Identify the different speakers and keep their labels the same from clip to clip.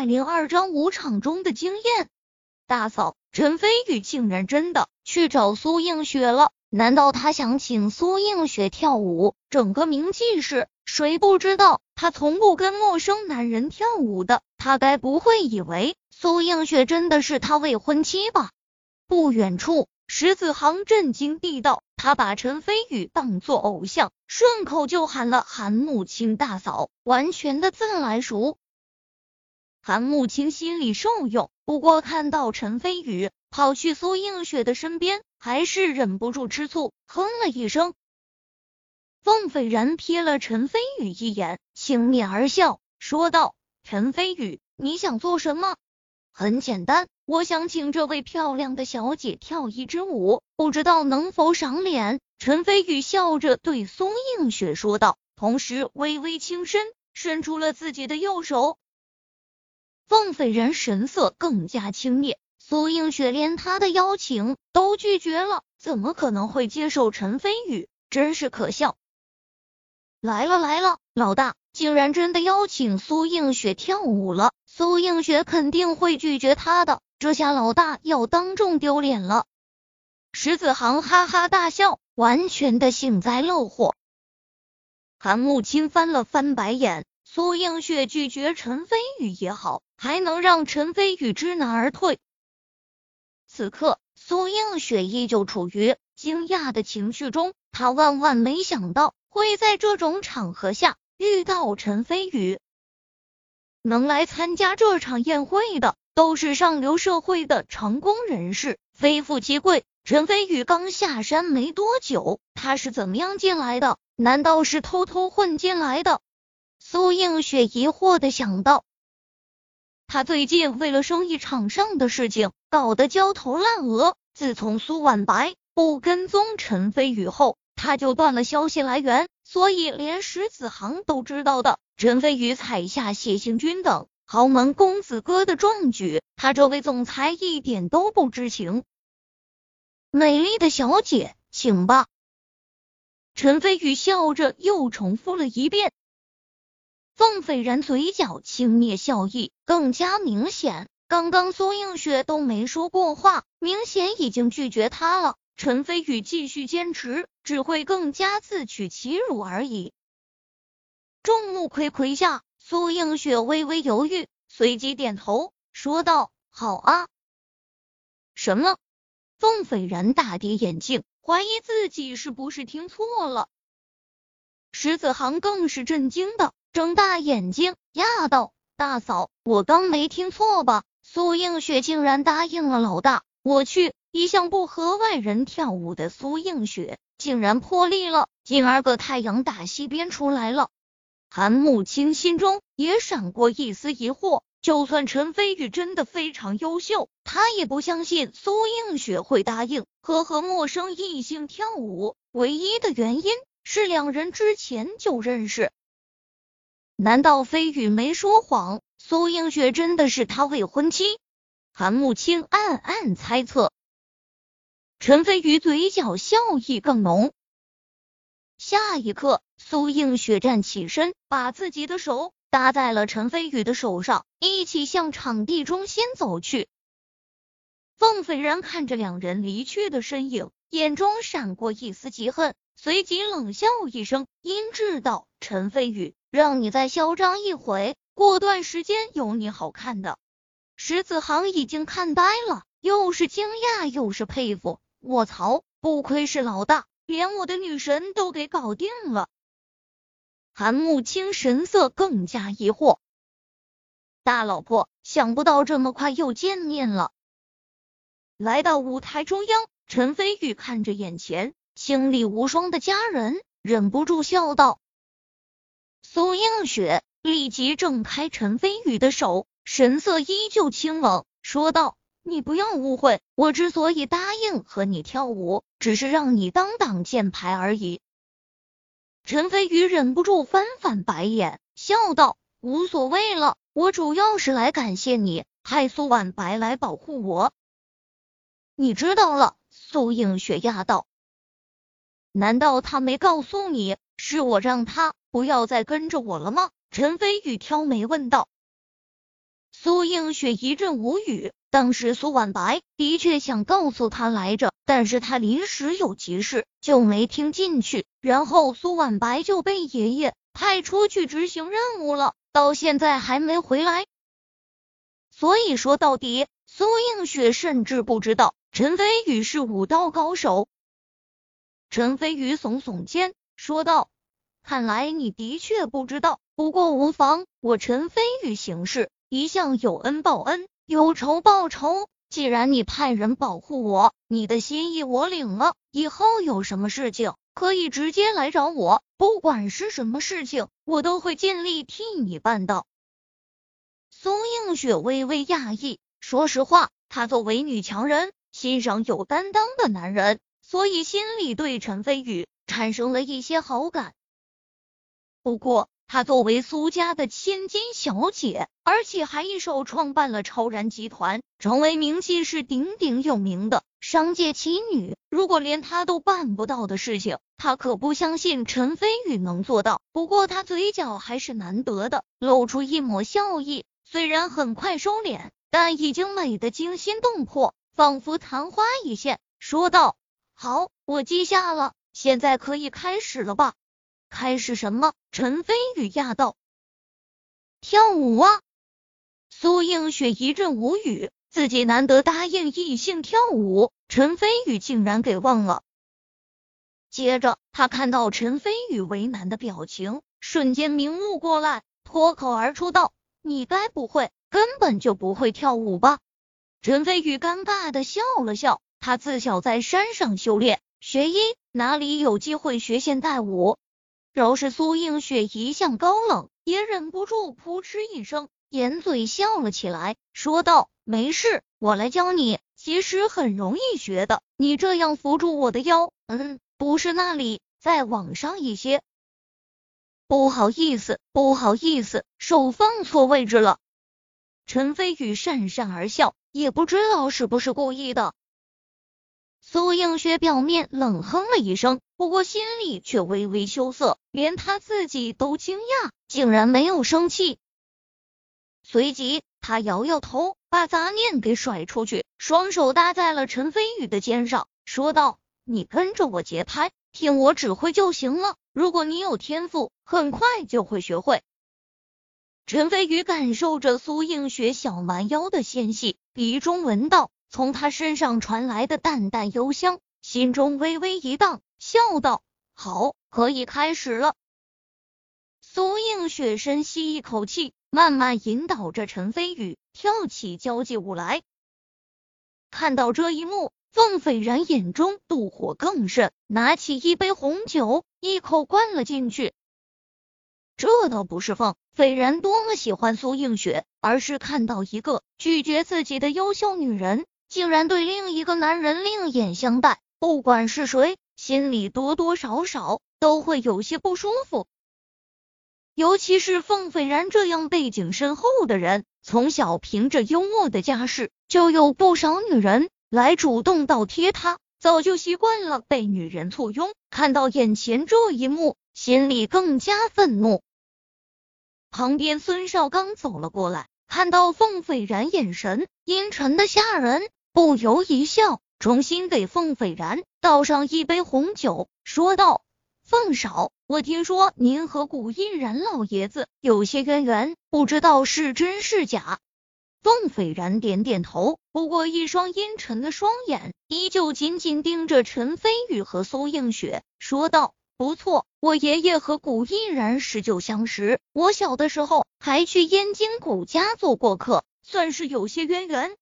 Speaker 1: 百零二章舞场中的惊艳。大嫂，陈飞宇竟然真的去找苏映雪了？难道他想请苏映雪跳舞？整个名记市，谁不知道他从不跟陌生男人跳舞的？他该不会以为苏映雪真的是他未婚妻吧？不远处，石子航震惊地道：“他把陈飞宇当作偶像，顺口就喊了韩慕清大嫂，完全的自来熟。”韩慕清心里受用，不过看到陈飞宇跑去苏映雪的身边，还是忍不住吃醋，哼了一声。凤斐然瞥了陈飞宇一眼，轻蔑而笑，说道：“陈飞宇，你想做什么？很简单，我想请这位漂亮的小姐跳一支舞，不知道能否赏脸？”陈飞宇笑着对苏映雪说道，同时微微轻身，伸出了自己的右手。凤斐然神色更加轻蔑，苏映雪连他的邀请都拒绝了，怎么可能会接受陈飞宇？真是可笑！来了来了，老大竟然真的邀请苏映雪跳舞了，苏映雪肯定会拒绝他的，这下老大要当众丢脸了。石子航哈哈大笑，完全的幸灾乐祸。韩慕清翻了翻白眼。苏映雪拒绝陈飞宇也好，还能让陈飞宇知难而退。此刻，苏映雪依旧处于惊讶的情绪中，她万万没想到会在这种场合下遇到陈飞宇。能来参加这场宴会的，都是上流社会的成功人士，非富即贵。陈飞宇刚下山没多久，他是怎么样进来的？难道是偷偷混进来的？苏映雪疑惑的想到，他最近为了生意场上的事情搞得焦头烂额。自从苏婉白不跟踪陈飞宇后，他就断了消息来源，所以连石子航都知道的陈飞宇踩下谢行军等豪门公子哥的壮举，他这位总裁一点都不知情。美丽的小姐，请吧。陈飞宇笑着又重复了一遍。凤斐然嘴角轻蔑笑意更加明显。刚刚苏映雪都没说过话，明显已经拒绝他了。陈飞宇继续坚持，只会更加自取其辱而已。众目睽睽下，苏映雪微微犹豫，随即点头说道：“好啊。”什么？凤斐然大跌眼镜，怀疑自己是不是听错了。石子航更是震惊的。睁大眼睛，讶道：“大嫂，我刚没听错吧？苏映雪竟然答应了老大！我去，一向不和外人跳舞的苏映雪，竟然破例了！今儿个太阳打西边出来了。”韩慕清心中也闪过一丝疑惑，就算陈飞宇真的非常优秀，他也不相信苏映雪会答应和和陌生异性跳舞。唯一的原因是两人之前就认识。难道飞宇没说谎？苏映雪真的是他未婚妻？韩慕清暗暗猜测。陈飞宇嘴角笑意更浓。下一刻，苏映雪站起身，把自己的手搭在了陈飞宇的手上，一起向场地中心走去。凤斐然看着两人离去的身影，眼中闪过一丝嫉恨，随即冷笑一声，阴质道：“陈飞宇。”让你再嚣张一回，过段时间有你好看的。石子航已经看呆了，又是惊讶又是佩服。卧槽，不愧是老大，连我的女神都给搞定了。韩慕清神色更加疑惑，大老婆，想不到这么快又见面了。来到舞台中央，陈飞宇看着眼前清丽无双的家人，忍不住笑道。苏映雪立即挣开陈飞宇的手，神色依旧清冷，说道：“你不要误会，我之所以答应和你跳舞，只是让你当挡箭牌而已。”陈飞宇忍不住翻翻白眼，笑道：“无所谓了，我主要是来感谢你，派苏婉白来保护我。”你知道了？苏映雪讶道：“难道他没告诉你，是我让他？”不要再跟着我了吗？陈飞宇挑眉问道。苏映雪一阵无语。当时苏婉白的确想告诉他来着，但是他临时有急事，就没听进去。然后苏婉白就被爷爷派出去执行任务了，到现在还没回来。所以说到底，苏映雪甚至不知道陈飞宇是武道高手。陈飞宇耸耸肩，说道：“看来你的确不知道，不过无妨，我陈飞宇行事一向有恩报恩。”有仇报仇，既然你派人保护我，你的心意我领了。以后有什么事情可以直接来找我，不管是什么事情，我都会尽力替你办到。苏映雪微微讶异，说实话，她作为女强人，欣赏有担当的男人，所以心里对陈飞宇产生了一些好感。不过，她作为苏家的千金小姐，而且还一手创办了超然集团，成为名气是鼎鼎有名的商界奇女。如果连她都办不到的事情，她可不相信陈飞宇能做到。不过她嘴角还是难得的露出一抹笑意，虽然很快收敛，但已经美得惊心动魄，仿佛昙花一现，说道：“好，我记下了，现在可以开始了吧？”开始什么？陈飞宇讶道。跳舞啊！苏映雪一阵无语，自己难得答应异性跳舞，陈飞宇竟然给忘了。接着，他看到陈飞宇为难的表情，瞬间明悟过来，脱口而出道：“你该不会根本就不会跳舞吧？”陈飞宇尴尬的笑了笑，他自小在山上修炼学医，哪里有机会学现代舞？饶是苏映雪一向高冷，也忍不住扑哧一声，掩嘴笑了起来，说道：“没事，我来教你，其实很容易学的。你这样扶住我的腰，嗯，不是那里，再往上一些。不好意思，不好意思，手放错位置了。”陈飞宇讪讪而笑，也不知道是不是故意的。苏映雪表面冷哼了一声，不过心里却微微羞涩，连她自己都惊讶，竟然没有生气。随即，他摇摇头，把杂念给甩出去，双手搭在了陈飞宇的肩上，说道：“你跟着我节拍，听我指挥就行了。如果你有天赋，很快就会学会。”陈飞宇感受着苏映雪小蛮腰的纤细，鼻中闻到。从他身上传来的淡淡幽香，心中微微一荡，笑道：“好，可以开始了。”苏映雪深吸一口气，慢慢引导着陈飞宇跳起交际舞来。看到这一幕，凤斐然眼中妒火更甚，拿起一杯红酒，一口灌了进去。这倒不是凤斐然多么喜欢苏映雪，而是看到一个拒绝自己的优秀女人。竟然对另一个男人另眼相待，不管是谁，心里多多少少都会有些不舒服。尤其是凤斐然这样背景深厚的人，从小凭着幽默的家世，就有不少女人来主动倒贴他，早就习惯了被女人簇拥。看到眼前这一幕，心里更加愤怒。旁边孙少刚走了过来，看到凤斐然眼神阴沉的吓人。不由一笑，重新给凤斐然倒上一杯红酒，说道：“凤少，我听说您和古印然老爷子有些渊源，不知道是真是假。”凤斐然点点头，不过一双阴沉的双眼依旧紧紧盯着陈飞宇和苏映雪，说道：“不错，我爷爷和古印然十九相识，我小的时候还去燕京古家做过客，算是有些渊源。”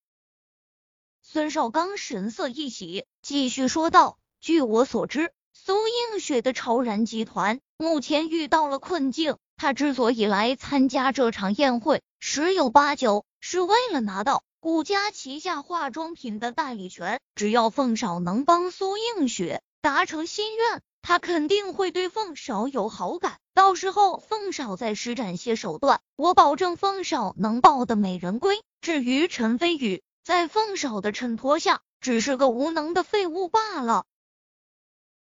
Speaker 1: 孙少刚神色一喜，继续说道：“据我所知，苏映雪的超然集团目前遇到了困境。他之所以来参加这场宴会，十有八九是为了拿到顾家旗下化妆品的代理权。只要凤少能帮苏映雪达成心愿，他肯定会对凤少有好感。到时候凤少再施展些手段，我保证凤少能抱得美人归。至于陈飞宇，”在凤少的衬托下，只是个无能的废物罢了。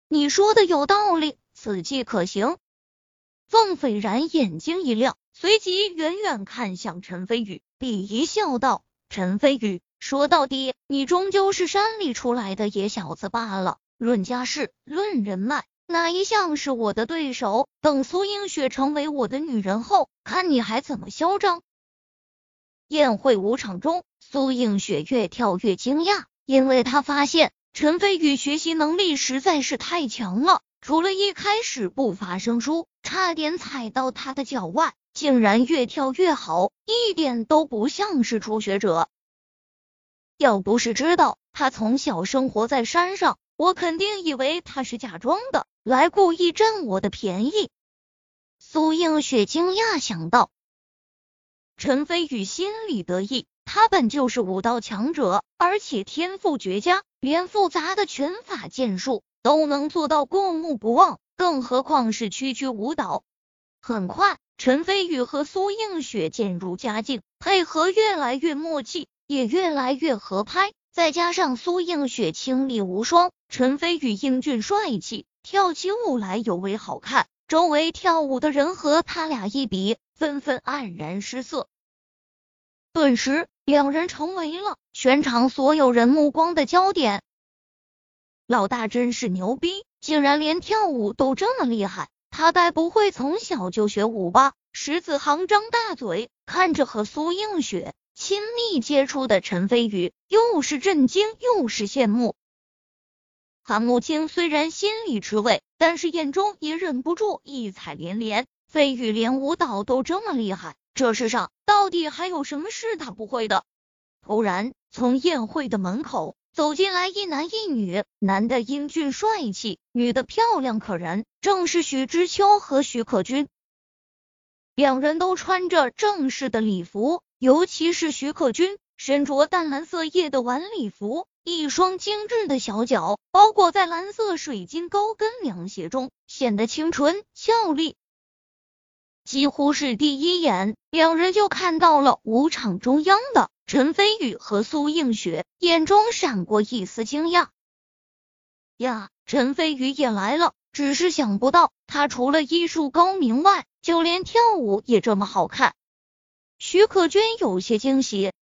Speaker 1: 你说的有道理，此计可行。凤斐然眼睛一亮，随即远远看向陈飞宇，鄙夷笑道：“陈飞宇，说到底，你终究是山里出来的野小子罢了。论家世，论人脉，哪一项是我的对手？等苏映雪成为我的女人后，看你还怎么嚣张！”宴会舞场中，苏映雪越跳越惊讶，因为她发现陈飞宇学习能力实在是太强了。除了一开始不发生疏，差点踩到他的脚外，竟然越跳越好，一点都不像是初学者。要不是知道他从小生活在山上，我肯定以为他是假装的，来故意占我的便宜。苏映雪惊讶想到。陈飞宇心里得意，他本就是武道强者，而且天赋绝佳，连复杂的拳法剑术都能做到过目不忘，更何况是区区舞蹈。很快，陈飞宇和苏映雪渐入佳境，配合越来越默契，也越来越合拍。再加上苏映雪清丽无双，陈飞宇英俊帅气，跳起舞来尤为好看。周围跳舞的人和他俩一比。纷纷黯然失色，顿时两人成为了全场所有人目光的焦点。老大真是牛逼，竟然连跳舞都这么厉害！他该不会从小就学舞吧？石子航张大嘴看着和苏映雪亲密接触的陈飞宇，又是震惊又是羡慕。韩慕清虽然心里吃味，但是眼中也忍不住异彩连连。飞羽连舞蹈都这么厉害，这世上到底还有什么是他不会的？突然，从宴会的门口走进来一男一女，男的英俊帅气，女的漂亮可人，正是许知秋和许可君。两人都穿着正式的礼服，尤其是许可君身着淡蓝色叶的晚礼服，一双精致的小脚包裹在蓝色水晶高跟凉鞋中，显得清纯俏丽。几乎是第一眼，两人就看到了舞场中央的陈飞宇和苏映雪，眼中闪过一丝惊讶。呀，陈飞宇也来了，只是想不到他除了医术高明外，就连跳舞也这么好看。徐可君有些惊喜，